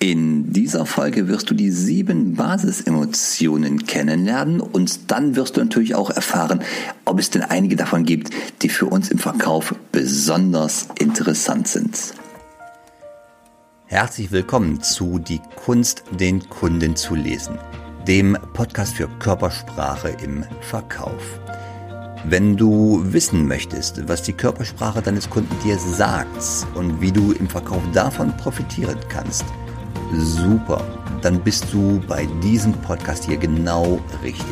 In dieser Folge wirst du die sieben Basisemotionen kennenlernen und dann wirst du natürlich auch erfahren, ob es denn einige davon gibt, die für uns im Verkauf besonders interessant sind. Herzlich willkommen zu Die Kunst, den Kunden zu lesen, dem Podcast für Körpersprache im Verkauf. Wenn du wissen möchtest, was die Körpersprache deines Kunden dir sagt und wie du im Verkauf davon profitieren kannst, super, dann bist du bei diesem Podcast hier genau richtig.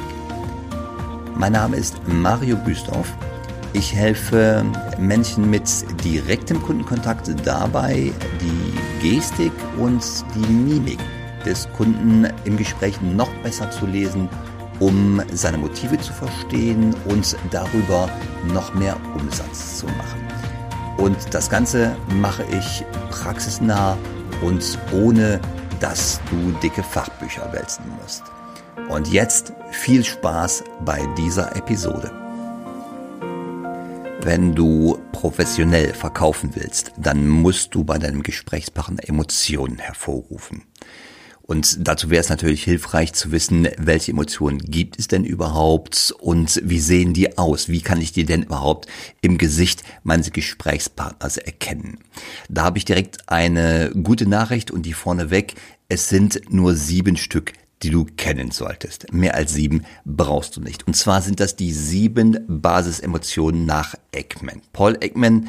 Mein Name ist Mario Büstorf. Ich helfe Menschen mit direktem Kundenkontakt dabei, die Gestik und die Mimik des Kunden im Gespräch noch besser zu lesen, um seine Motive zu verstehen und darüber noch mehr Umsatz zu machen. Und das Ganze mache ich praxisnah und ohne dass du dicke Fachbücher wälzen musst. Und jetzt viel Spaß bei dieser Episode. Wenn du professionell verkaufen willst, dann musst du bei deinem Gesprächspartner Emotionen hervorrufen. Und dazu wäre es natürlich hilfreich zu wissen, welche Emotionen gibt es denn überhaupt und wie sehen die aus? Wie kann ich die denn überhaupt im Gesicht meines Gesprächspartners erkennen? Da habe ich direkt eine gute Nachricht und die vorneweg. Es sind nur sieben Stück die du kennen solltest. Mehr als sieben brauchst du nicht. Und zwar sind das die sieben Basisemotionen nach Ekman. Paul Ekman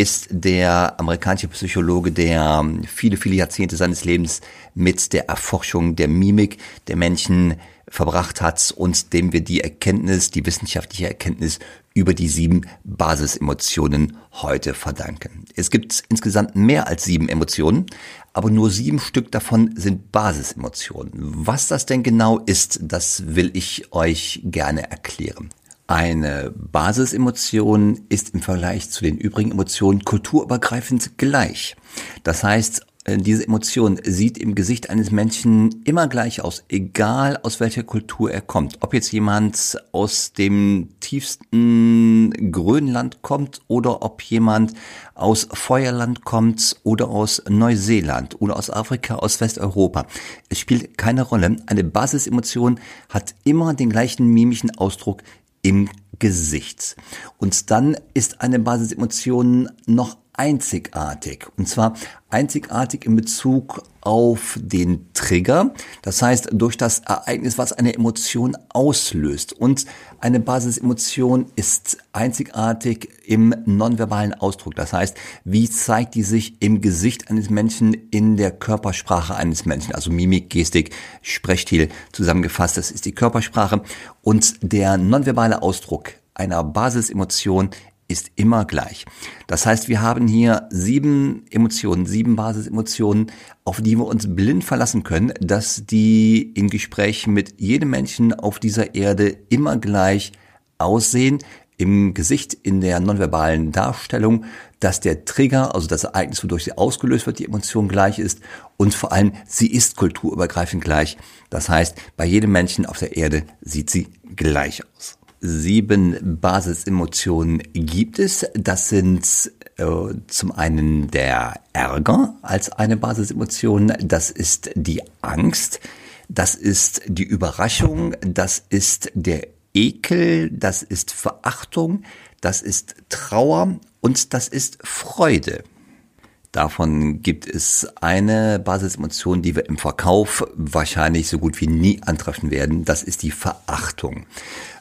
ist der amerikanische Psychologe, der viele, viele Jahrzehnte seines Lebens mit der Erforschung der Mimik der Menschen verbracht hat und dem wir die Erkenntnis, die wissenschaftliche Erkenntnis über die sieben Basisemotionen heute verdanken. Es gibt insgesamt mehr als sieben Emotionen, aber nur sieben Stück davon sind Basisemotionen. Was das denn genau ist, das will ich euch gerne erklären. Eine Basisemotion ist im Vergleich zu den übrigen Emotionen kulturübergreifend gleich. Das heißt, äh, diese Emotion sieht im Gesicht eines Menschen immer gleich aus, egal aus welcher Kultur er kommt. Ob jetzt jemand aus dem tiefsten Grönland kommt oder ob jemand aus Feuerland kommt oder aus Neuseeland oder aus Afrika, aus Westeuropa. Es spielt keine Rolle. Eine Basisemotion hat immer den gleichen mimischen Ausdruck im Gesicht. Und dann ist eine Basisemotion noch einzigartig. Und zwar einzigartig in Bezug auf den Trigger. Das heißt, durch das Ereignis, was eine Emotion auslöst. Und eine Basisemotion ist einzigartig im nonverbalen Ausdruck. Das heißt, wie zeigt die sich im Gesicht eines Menschen, in der Körpersprache eines Menschen? Also Mimik, Gestik, Sprechstil zusammengefasst. Das ist die Körpersprache. Und der nonverbale Ausdruck einer Basisemotion ist immer gleich. Das heißt, wir haben hier sieben Emotionen, sieben Basisemotionen, auf die wir uns blind verlassen können, dass die in Gesprächen mit jedem Menschen auf dieser Erde immer gleich aussehen, im Gesicht, in der nonverbalen Darstellung, dass der Trigger, also das Ereignis, wodurch sie ausgelöst wird, die Emotion gleich ist und vor allem, sie ist kulturübergreifend gleich. Das heißt, bei jedem Menschen auf der Erde sieht sie gleich aus sieben Basisemotionen gibt es. Das sind äh, zum einen der Ärger als eine Basisemotion, das ist die Angst, das ist die Überraschung, das ist der Ekel, das ist Verachtung, das ist Trauer und das ist Freude. Davon gibt es eine Basisemotion, die wir im Verkauf wahrscheinlich so gut wie nie antreffen werden. Das ist die Verachtung.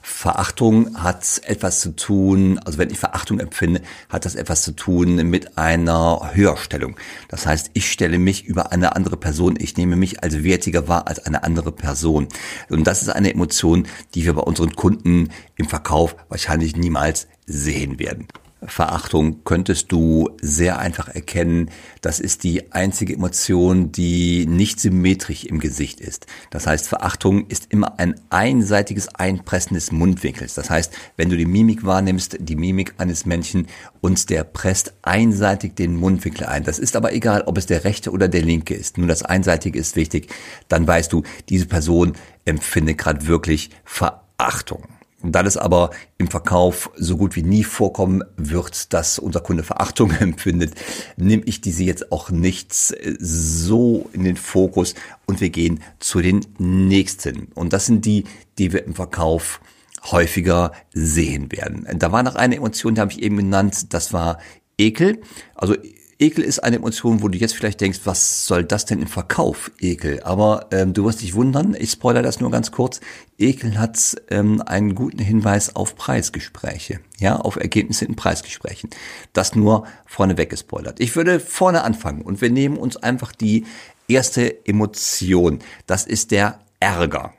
Verachtung hat etwas zu tun, also wenn ich Verachtung empfinde, hat das etwas zu tun mit einer Höherstellung. Das heißt, ich stelle mich über eine andere Person, ich nehme mich als wertiger wahr als eine andere Person. Und das ist eine Emotion, die wir bei unseren Kunden im Verkauf wahrscheinlich niemals sehen werden. Verachtung könntest du sehr einfach erkennen. Das ist die einzige Emotion, die nicht symmetrisch im Gesicht ist. Das heißt, Verachtung ist immer ein einseitiges Einpressen des Mundwinkels. Das heißt, wenn du die Mimik wahrnimmst, die Mimik eines Menschen und der presst einseitig den Mundwinkel ein. Das ist aber egal, ob es der rechte oder der linke ist. Nur das Einseitige ist wichtig. Dann weißt du, diese Person empfindet gerade wirklich Verachtung. Da das aber im Verkauf so gut wie nie vorkommen wird, dass unser Kunde Verachtung empfindet, nehme ich diese jetzt auch nicht so in den Fokus und wir gehen zu den nächsten. Und das sind die, die wir im Verkauf häufiger sehen werden. Da war noch eine Emotion, die habe ich eben genannt, das war Ekel. Also Ekel ist eine Emotion, wo du jetzt vielleicht denkst, was soll das denn im Verkauf, Ekel? Aber ähm, du wirst dich wundern, ich spoilere das nur ganz kurz. Ekel hat ähm, einen guten Hinweis auf Preisgespräche, ja, auf Ergebnisse in Preisgesprächen. Das nur vorneweg gespoilert. Ich würde vorne anfangen und wir nehmen uns einfach die erste Emotion. Das ist der Ärger.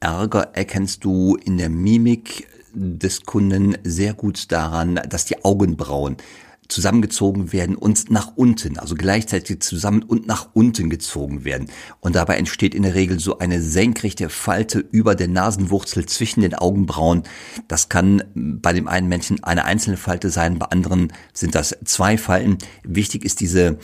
Ärger erkennst du in der Mimik des Kunden sehr gut daran, dass die Augenbrauen zusammengezogen werden und nach unten, also gleichzeitig zusammen und nach unten gezogen werden. Und dabei entsteht in der Regel so eine senkrechte Falte über der Nasenwurzel zwischen den Augenbrauen. Das kann bei dem einen Menschen eine einzelne Falte sein, bei anderen sind das zwei Falten. Wichtig ist diese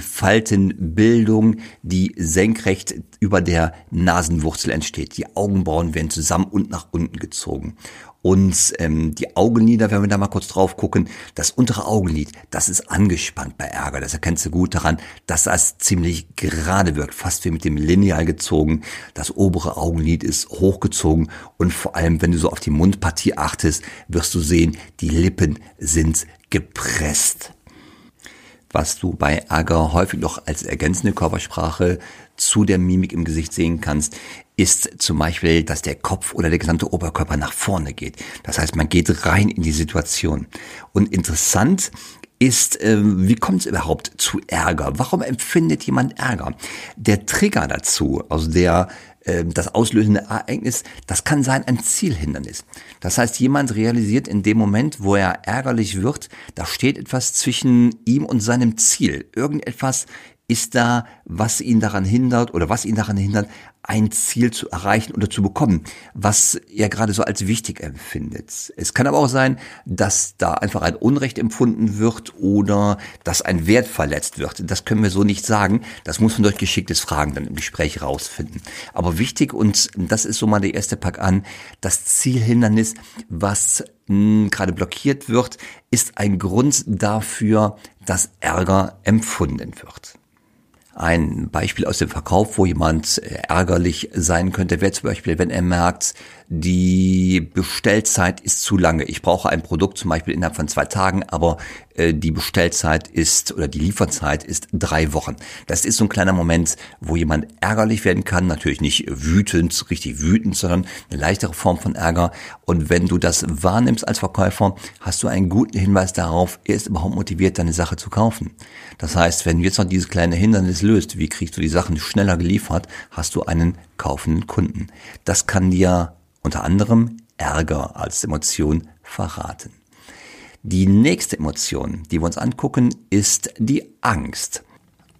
Faltenbildung, die senkrecht über der Nasenwurzel entsteht. Die Augenbrauen werden zusammen und nach unten gezogen. Und ähm, die Augenlider, wenn wir da mal kurz drauf gucken, das untere Augenlid, das ist angespannt bei Ärger. Das erkennst du gut daran, dass das ziemlich gerade wirkt, fast wie mit dem Lineal gezogen. Das obere Augenlid ist hochgezogen und vor allem, wenn du so auf die Mundpartie achtest, wirst du sehen, die Lippen sind gepresst was du bei Ärger häufig noch als ergänzende Körpersprache zu der Mimik im Gesicht sehen kannst, ist zum Beispiel, dass der Kopf oder der gesamte Oberkörper nach vorne geht. Das heißt, man geht rein in die Situation. Und interessant ist, äh, wie kommt es überhaupt zu Ärger? Warum empfindet jemand Ärger? Der Trigger dazu, also der ähm, das auslösende Ereignis, das kann sein ein Zielhindernis. Das heißt, jemand realisiert in dem Moment, wo er ärgerlich wird, da steht etwas zwischen ihm und seinem Ziel. Irgendetwas ist da, was ihn daran hindert oder was ihn daran hindert, ein Ziel zu erreichen oder zu bekommen, was er gerade so als wichtig empfindet. Es kann aber auch sein, dass da einfach ein Unrecht empfunden wird oder dass ein Wert verletzt wird. Das können wir so nicht sagen. Das muss man durch geschicktes Fragen dann im Gespräch rausfinden. Aber wichtig, und das ist so mal der erste Pack an, das Zielhindernis, was mh, gerade blockiert wird, ist ein Grund dafür, dass Ärger empfunden wird. Ein Beispiel aus dem Verkauf, wo jemand ärgerlich sein könnte, wäre zum Beispiel, wenn er merkt, die Bestellzeit ist zu lange. Ich brauche ein Produkt zum Beispiel innerhalb von zwei Tagen, aber äh, die Bestellzeit ist oder die Lieferzeit ist drei Wochen. Das ist so ein kleiner Moment, wo jemand ärgerlich werden kann. Natürlich nicht wütend, richtig wütend, sondern eine leichtere Form von Ärger. Und wenn du das wahrnimmst als Verkäufer, hast du einen guten Hinweis darauf, er ist überhaupt motiviert, deine Sache zu kaufen. Das heißt, wenn du jetzt noch dieses kleine Hindernis löst, wie kriegst du die Sachen schneller geliefert, hast du einen kaufenden Kunden. Das kann dir unter anderem Ärger als Emotion verraten. Die nächste Emotion, die wir uns angucken, ist die Angst.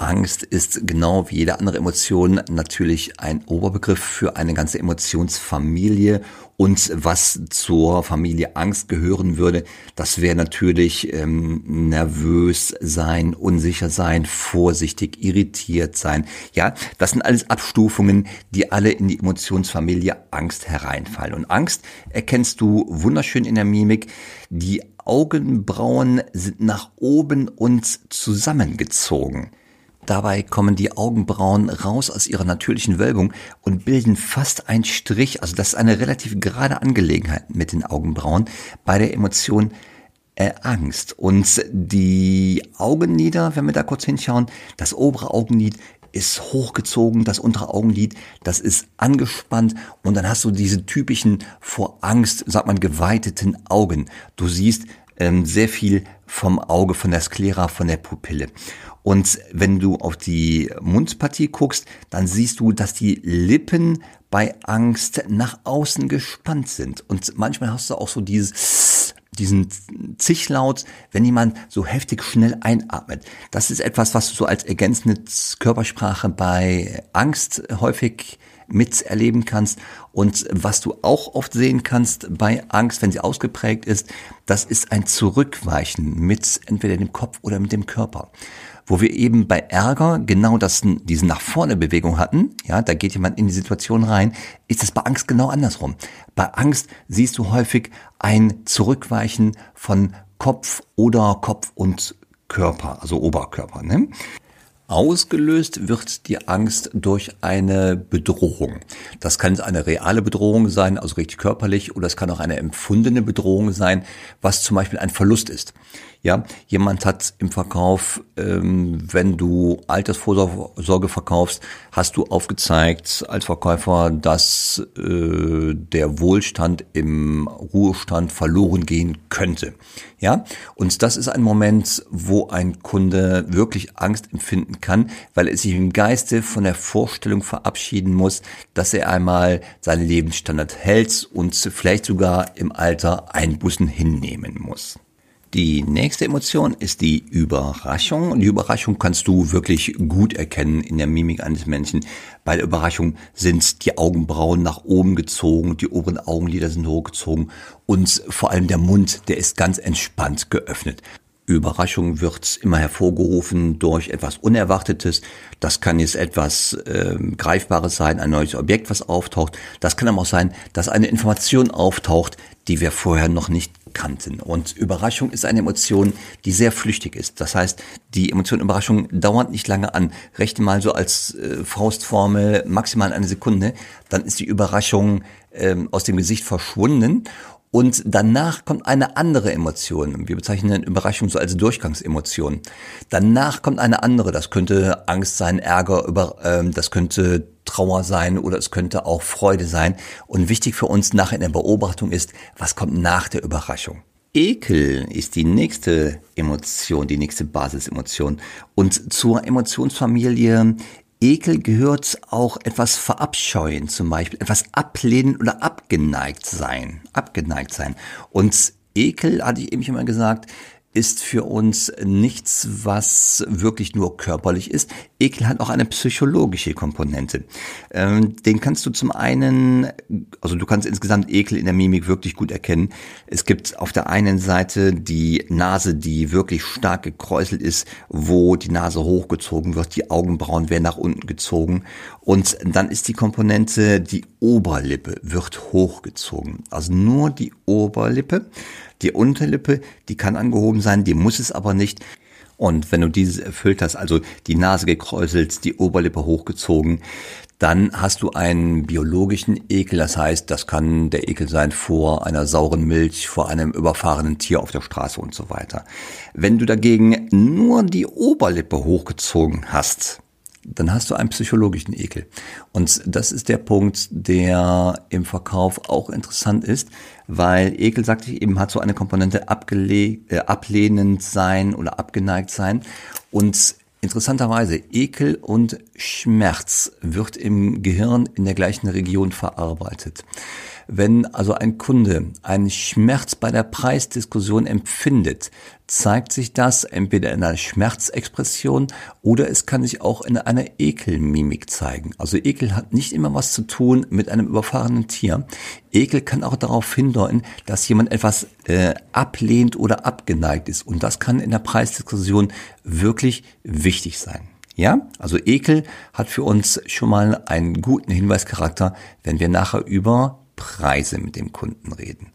Angst ist genau wie jede andere Emotion natürlich ein Oberbegriff für eine ganze Emotionsfamilie und was zur Familie Angst gehören würde, das wäre natürlich ähm, nervös sein, unsicher sein, vorsichtig, irritiert sein. Ja, das sind alles Abstufungen, die alle in die Emotionsfamilie Angst hereinfallen. Und Angst erkennst du wunderschön in der Mimik. Die Augenbrauen sind nach oben und zusammengezogen. Dabei kommen die Augenbrauen raus aus ihrer natürlichen Wölbung und bilden fast ein Strich. Also das ist eine relativ gerade Angelegenheit mit den Augenbrauen bei der Emotion äh, Angst. Und die Augenlider, wenn wir da kurz hinschauen, das obere Augenlid ist hochgezogen, das untere Augenlid, das ist angespannt und dann hast du diese typischen vor Angst, sagt man, geweiteten Augen. Du siehst ähm, sehr viel vom Auge, von der Sklera, von der Pupille. Und wenn du auf die Mundpartie guckst, dann siehst du, dass die Lippen bei Angst nach außen gespannt sind. Und manchmal hast du auch so dieses, diesen Zichlaut, wenn jemand so heftig schnell einatmet. Das ist etwas, was du so als ergänzende Körpersprache bei Angst häufig miterleben kannst. Und was du auch oft sehen kannst bei Angst, wenn sie ausgeprägt ist, das ist ein Zurückweichen mit entweder dem Kopf oder mit dem Körper Wo wir eben bei Ärger genau das, diese nach vorne Bewegung hatten, ja, da geht jemand in die Situation rein, ist es bei Angst genau andersrum. Bei Angst siehst du häufig ein Zurückweichen von Kopf oder Kopf und Körper, also Oberkörper. Ne? Ausgelöst wird die Angst durch eine Bedrohung. Das kann eine reale Bedrohung sein, also richtig körperlich, oder es kann auch eine empfundene Bedrohung sein, was zum Beispiel ein Verlust ist. Ja, jemand hat im Verkauf, ähm, wenn du Altersvorsorge verkaufst, hast du aufgezeigt als Verkäufer, dass äh, der Wohlstand im Ruhestand verloren gehen könnte. Ja, und das ist ein Moment, wo ein Kunde wirklich Angst empfinden kann, weil er sich im Geiste von der Vorstellung verabschieden muss, dass er einmal seinen Lebensstandard hält und vielleicht sogar im Alter Einbußen hinnehmen muss. Die nächste Emotion ist die Überraschung. Und die Überraschung kannst du wirklich gut erkennen in der Mimik eines Menschen. Bei der Überraschung sind die Augenbrauen nach oben gezogen, die oberen Augenlider sind hochgezogen und vor allem der Mund, der ist ganz entspannt geöffnet. Überraschung wird immer hervorgerufen durch etwas Unerwartetes. Das kann jetzt etwas äh, Greifbares sein, ein neues Objekt, was auftaucht. Das kann aber auch sein, dass eine Information auftaucht, die wir vorher noch nicht kannten. Und Überraschung ist eine Emotion, die sehr flüchtig ist. Das heißt, die Emotion Überraschung dauert nicht lange an. Rechne mal so als äh, Faustformel maximal eine Sekunde, dann ist die Überraschung ähm, aus dem Gesicht verschwunden und danach kommt eine andere Emotion. Wir bezeichnen Überraschung so als Durchgangsemotion. Danach kommt eine andere. Das könnte Angst sein, Ärger, über, ähm, das könnte Trauer sein oder es könnte auch Freude sein. Und wichtig für uns nachher in der Beobachtung ist, was kommt nach der Überraschung. Ekel ist die nächste Emotion, die nächste Basisemotion. Und zur Emotionsfamilie Ekel gehört auch etwas verabscheuen, zum Beispiel etwas ablehnen oder abgeneigt sein, abgeneigt sein. Und Ekel, hatte ich eben schon mal gesagt, ist für uns nichts, was wirklich nur körperlich ist. Ekel hat auch eine psychologische Komponente. Ähm, den kannst du zum einen, also du kannst insgesamt Ekel in der Mimik wirklich gut erkennen. Es gibt auf der einen Seite die Nase, die wirklich stark gekräuselt ist, wo die Nase hochgezogen wird, die Augenbrauen werden nach unten gezogen und dann ist die Komponente, die Oberlippe wird hochgezogen. Also nur die Oberlippe. Die Unterlippe, die kann angehoben sein, die muss es aber nicht. Und wenn du dieses erfüllt hast, also die Nase gekräuselt, die Oberlippe hochgezogen, dann hast du einen biologischen Ekel. Das heißt, das kann der Ekel sein vor einer sauren Milch, vor einem überfahrenen Tier auf der Straße und so weiter. Wenn du dagegen nur die Oberlippe hochgezogen hast, dann hast du einen psychologischen Ekel. Und das ist der Punkt, der im Verkauf auch interessant ist, weil Ekel, sagte ich eben, hat so eine Komponente abgele äh, ablehnend sein oder abgeneigt sein. Und interessanterweise, Ekel und Schmerz wird im Gehirn in der gleichen Region verarbeitet. Wenn also ein Kunde einen Schmerz bei der Preisdiskussion empfindet, zeigt sich das entweder in einer Schmerzexpression oder es kann sich auch in einer Ekelmimik zeigen. Also Ekel hat nicht immer was zu tun mit einem überfahrenen Tier. Ekel kann auch darauf hindeuten, dass jemand etwas äh, ablehnt oder abgeneigt ist. Und das kann in der Preisdiskussion wirklich wichtig sein. Ja, also Ekel hat für uns schon mal einen guten Hinweischarakter, wenn wir nachher über Preise mit dem Kunden reden.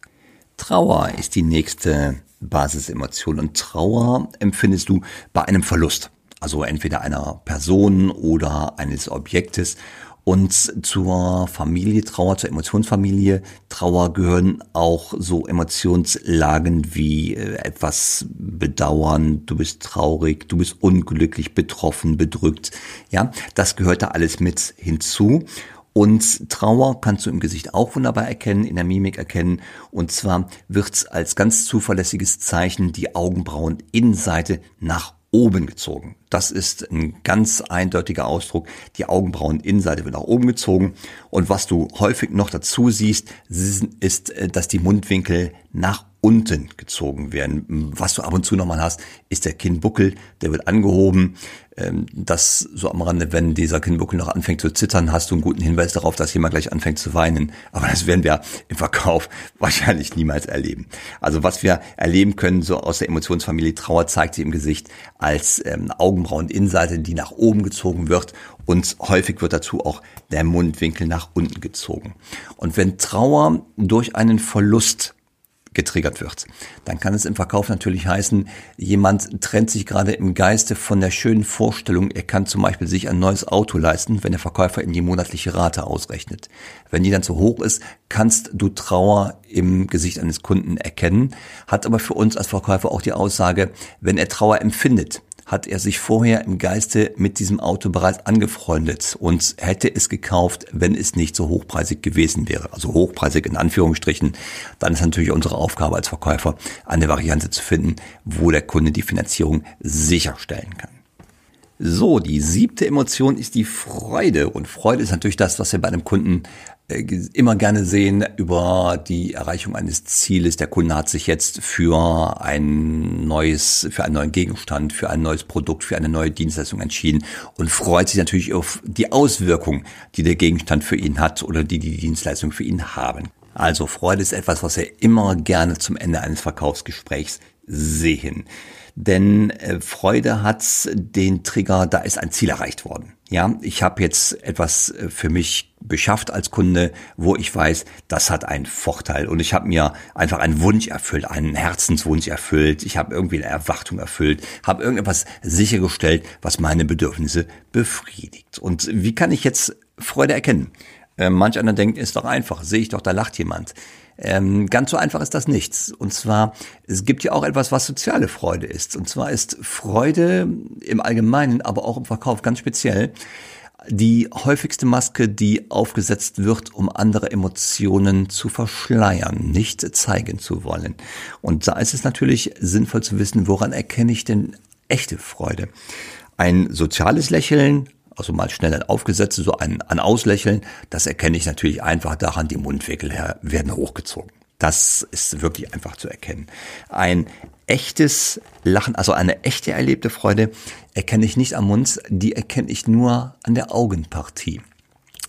Trauer ist die nächste Basisemotion und Trauer empfindest du bei einem Verlust, also entweder einer Person oder eines Objektes. Und zur Familie Trauer, zur Emotionsfamilie Trauer gehören auch so Emotionslagen wie äh, etwas bedauern, du bist traurig, du bist unglücklich, betroffen, bedrückt. Ja, das gehört da alles mit hinzu. Und Trauer kannst du im Gesicht auch wunderbar erkennen, in der Mimik erkennen. Und zwar wird als ganz zuverlässiges Zeichen die Augenbrauen Innenseite nach oben gezogen. Das ist ein ganz eindeutiger Ausdruck. Die Augenbrauen Innenseite wird nach oben gezogen. Und was du häufig noch dazu siehst, ist, äh, dass die Mundwinkel nach unten gezogen werden. Was du ab und zu nochmal hast, ist der Kinnbuckel, der wird angehoben. Ähm, das so am Rande, wenn dieser Kinnbuckel noch anfängt zu zittern, hast du einen guten Hinweis darauf, dass jemand gleich anfängt zu weinen. Aber das werden wir im Verkauf wahrscheinlich niemals erleben. Also was wir erleben können, so aus der Emotionsfamilie Trauer zeigt sie im Gesicht als ähm, Augenbraueninnenseite, die nach oben gezogen wird und häufig wird dazu auch der Mundwinkel nach unten gezogen. Und wenn Trauer durch einen Verlust getriggert wird. Dann kann es im Verkauf natürlich heißen, jemand trennt sich gerade im Geiste von der schönen Vorstellung, er kann zum Beispiel sich ein neues Auto leisten, wenn der Verkäufer ihm die monatliche Rate ausrechnet. Wenn die dann zu hoch ist, kannst du Trauer im Gesicht eines Kunden erkennen, hat aber für uns als Verkäufer auch die Aussage, wenn er Trauer empfindet, hat er sich vorher im Geiste mit diesem Auto bereits angefreundet und hätte es gekauft, wenn es nicht so hochpreisig gewesen wäre. Also hochpreisig in Anführungsstrichen. Dann ist natürlich unsere Aufgabe als Verkäufer, eine Variante zu finden, wo der Kunde die Finanzierung sicherstellen kann. So, die siebte Emotion ist die Freude. Und Freude ist natürlich das, was wir bei einem Kunden immer gerne sehen über die Erreichung eines Zieles. Der Kunde hat sich jetzt für ein neues, für einen neuen Gegenstand, für ein neues Produkt, für eine neue Dienstleistung entschieden und freut sich natürlich auf die Auswirkung, die der Gegenstand für ihn hat oder die die Dienstleistung für ihn haben. Also Freude ist etwas, was wir immer gerne zum Ende eines Verkaufsgesprächs sehen. Denn äh, Freude hat den Trigger, da ist ein Ziel erreicht worden. Ja, ich habe jetzt etwas äh, für mich beschafft als Kunde, wo ich weiß, das hat einen Vorteil und ich habe mir einfach einen Wunsch erfüllt, einen Herzenswunsch erfüllt, ich habe irgendwie eine Erwartung erfüllt, habe irgendetwas sichergestellt, was meine Bedürfnisse befriedigt. Und wie kann ich jetzt Freude erkennen? Äh, manch einer denkt, ist doch einfach, sehe ich doch, da lacht jemand. Ähm, ganz so einfach ist das nichts. Und zwar, es gibt ja auch etwas, was soziale Freude ist. Und zwar ist Freude im Allgemeinen, aber auch im Verkauf ganz speziell die häufigste Maske, die aufgesetzt wird, um andere Emotionen zu verschleiern, nicht zeigen zu wollen. Und da ist es natürlich sinnvoll zu wissen, woran erkenne ich denn echte Freude? Ein soziales Lächeln, also mal schnell ein aufgesetztes, so ein, ein Auslächeln, das erkenne ich natürlich einfach daran, die Mundwinkel werden hochgezogen. Das ist wirklich einfach zu erkennen. Ein echtes Lachen, also eine echte erlebte Freude, erkenne ich nicht am Mund, die erkenne ich nur an der Augenpartie.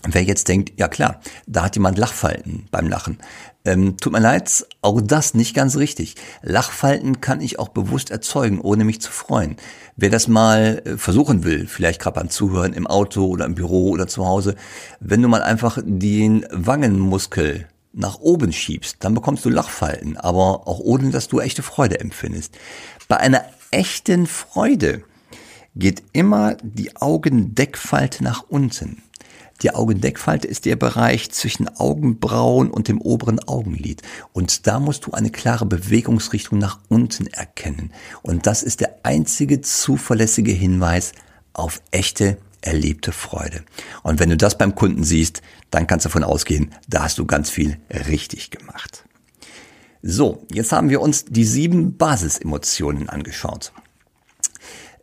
Wer jetzt denkt, ja klar, da hat jemand Lachfalten beim Lachen. Ähm, tut mir leid, auch das nicht ganz richtig. Lachfalten kann ich auch bewusst erzeugen, ohne mich zu freuen. Wer das mal äh, versuchen will, vielleicht gerade beim Zuhören im Auto oder im Büro oder zu Hause, wenn du mal einfach den Wangenmuskel nach oben schiebst, dann bekommst du Lachfalten, aber auch ohne, dass du echte Freude empfindest. Bei einer echten Freude geht immer die Augendeckfalte nach unten. Die Augendeckfalte ist der Bereich zwischen Augenbrauen und dem oberen Augenlid. Und da musst du eine klare Bewegungsrichtung nach unten erkennen. Und das ist der einzige zuverlässige Hinweis auf echte erlebte Freude. Und wenn du das beim Kunden siehst, dann kannst du davon ausgehen, da hast du ganz viel richtig gemacht. So, jetzt haben wir uns die sieben Basisemotionen angeschaut.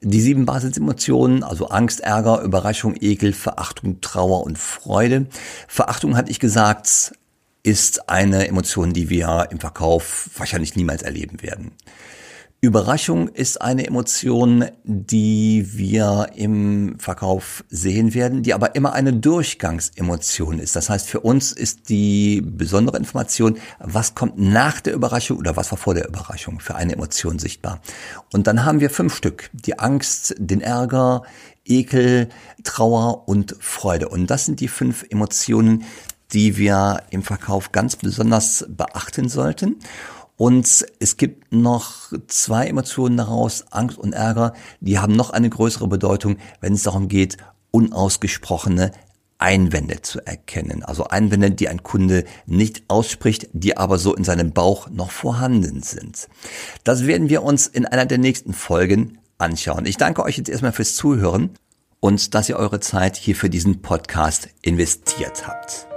Die sieben Basisemotionen, also Angst, Ärger, Überraschung, Ekel, Verachtung, Trauer und Freude. Verachtung, hatte ich gesagt, ist eine Emotion, die wir im Verkauf wahrscheinlich niemals erleben werden. Überraschung ist eine Emotion, die wir im Verkauf sehen werden, die aber immer eine Durchgangsemotion ist. Das heißt, für uns ist die besondere Information, was kommt nach der Überraschung oder was war vor der Überraschung für eine Emotion sichtbar. Und dann haben wir fünf Stück. Die Angst, den Ärger, Ekel, Trauer und Freude. Und das sind die fünf Emotionen, die wir im Verkauf ganz besonders beachten sollten. Und es gibt noch zwei Emotionen daraus, Angst und Ärger, die haben noch eine größere Bedeutung, wenn es darum geht, unausgesprochene Einwände zu erkennen. Also Einwände, die ein Kunde nicht ausspricht, die aber so in seinem Bauch noch vorhanden sind. Das werden wir uns in einer der nächsten Folgen anschauen. Ich danke euch jetzt erstmal fürs Zuhören und dass ihr eure Zeit hier für diesen Podcast investiert habt.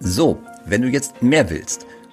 So, wenn du jetzt mehr willst,